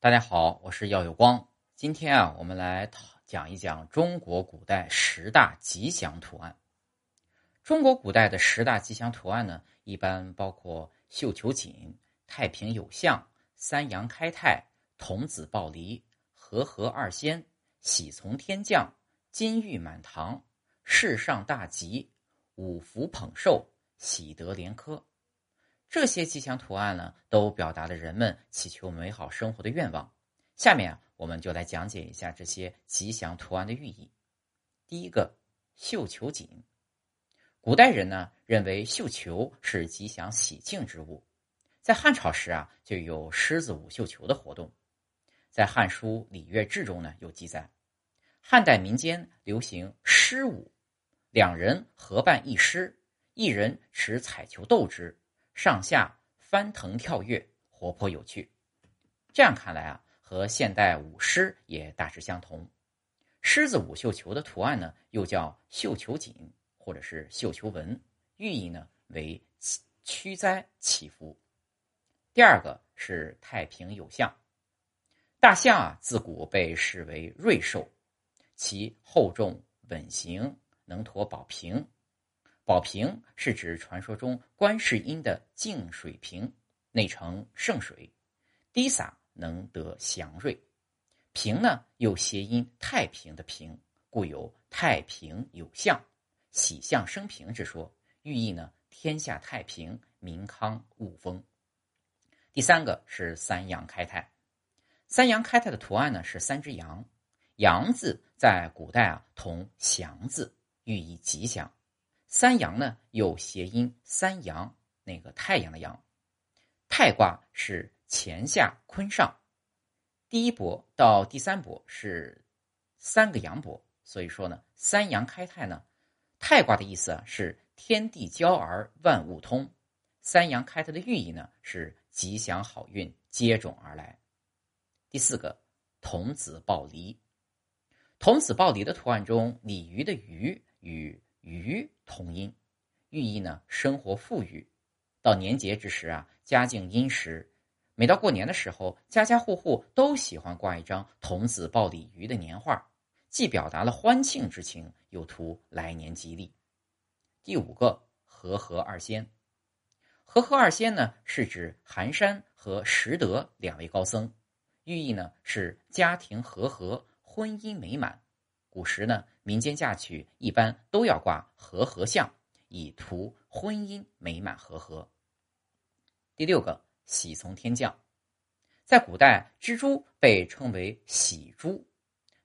大家好，我是耀有光。今天啊，我们来讲一讲中国古代十大吉祥图案。中国古代的十大吉祥图案呢，一般包括绣球锦、太平有象、三阳开泰、童子抱离、和合二仙、喜从天降、金玉满堂、世上大吉、五福捧寿、喜得连科。这些吉祥图案呢，都表达了人们祈求美好生活的愿望。下面啊，我们就来讲解一下这些吉祥图案的寓意。第一个，绣球锦。古代人呢认为绣球是吉祥喜庆之物，在汉朝时啊就有狮子舞绣球的活动。在《汉书·礼乐志》中呢有记载，汉代民间流行狮舞，两人合伴一狮，一人持彩球斗之。上下翻腾跳跃，活泼有趣。这样看来啊，和现代舞狮也大致相同。狮子舞绣球的图案呢，又叫绣球锦或者是绣球纹，寓意呢为驱灾祈福。第二个是太平有象，大象啊自古被视为瑞兽，其厚重稳行，能驮宝瓶。宝瓶是指传说中观世音的净水瓶，内盛圣水，滴洒能得祥瑞。瓶呢又谐音太平的平，故有太平有象、喜象生平之说，寓意呢天下太平、民康物丰。第三个是三阳开泰，三阳开泰的图案呢是三只羊，羊字在古代啊同祥字，寓意吉祥。三阳呢，有谐音三阳，那个太阳的阳。太卦是乾下坤上，第一波到第三波是三个阳爻，所以说呢，三阳开泰呢，太卦的意思啊是天地交而万物通，三阳开泰的寓意呢是吉祥好运接踵而来。第四个，童子抱离，童子抱离的图案中，鲤鱼的鱼与鱼同音，寓意呢生活富裕。到年节之时啊，家境殷实。每到过年的时候，家家户户都喜欢挂一张童子抱鲤鱼的年画，既表达了欢庆之情，又图来年吉利。第五个和合二仙，和合二仙呢是指寒山和拾得两位高僧，寓意呢是家庭和合，婚姻美满。古时呢，民间嫁娶一般都要挂和合相，以图婚姻美满和合。第六个，喜从天降。在古代，蜘蛛被称为喜蛛。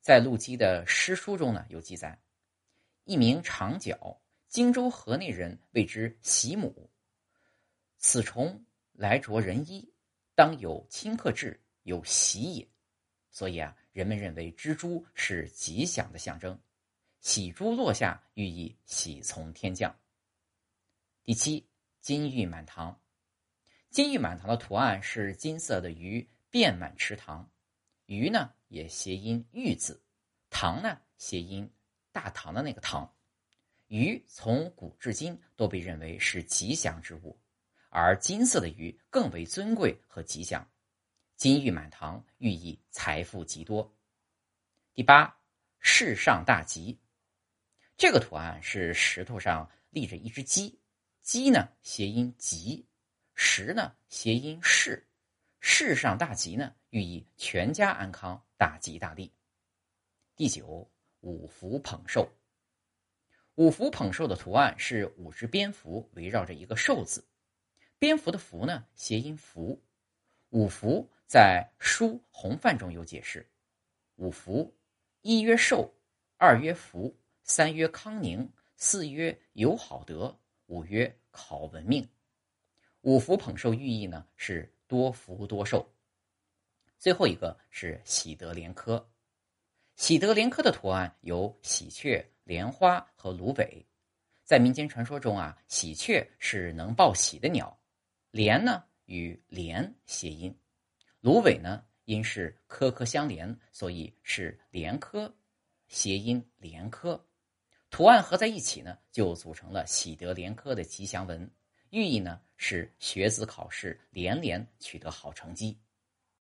在陆机的诗书中呢，有记载：一名长角，荆州河内人谓之喜母。此虫来着人衣，当有顷刻至，有喜也。所以啊。人们认为蜘蛛是吉祥的象征，喜珠落下，寓意喜从天降。第七，金玉满堂。金玉满堂的图案是金色的鱼遍满池塘，鱼呢也谐音玉字，堂呢谐音大堂的那个堂。鱼从古至今都被认为是吉祥之物，而金色的鱼更为尊贵和吉祥。金玉满堂，寓意财富极多。第八，世上大吉。这个图案是石头上立着一只鸡，鸡呢谐音吉，石呢谐音世，世上大吉呢寓意全家安康，大吉大利。第九，五福捧寿。五福捧寿的图案是五只蝙蝠围绕着一个寿字，蝙蝠的蝠呢谐音福，五福。在《书洪范》中有解释：五福，一曰寿，二曰福，三曰康宁，四曰有好德，五曰考文命。五福捧寿寓意呢是多福多寿。最后一个是喜得连科，喜得连科的图案有喜鹊、莲花和芦苇。在民间传说中啊，喜鹊是能报喜的鸟，莲呢与连谐音。芦苇呢，因是颗颗相连，所以是连科，谐音连科。图案合在一起呢，就组成了喜得连科的吉祥文，寓意呢是学子考试连连取得好成绩。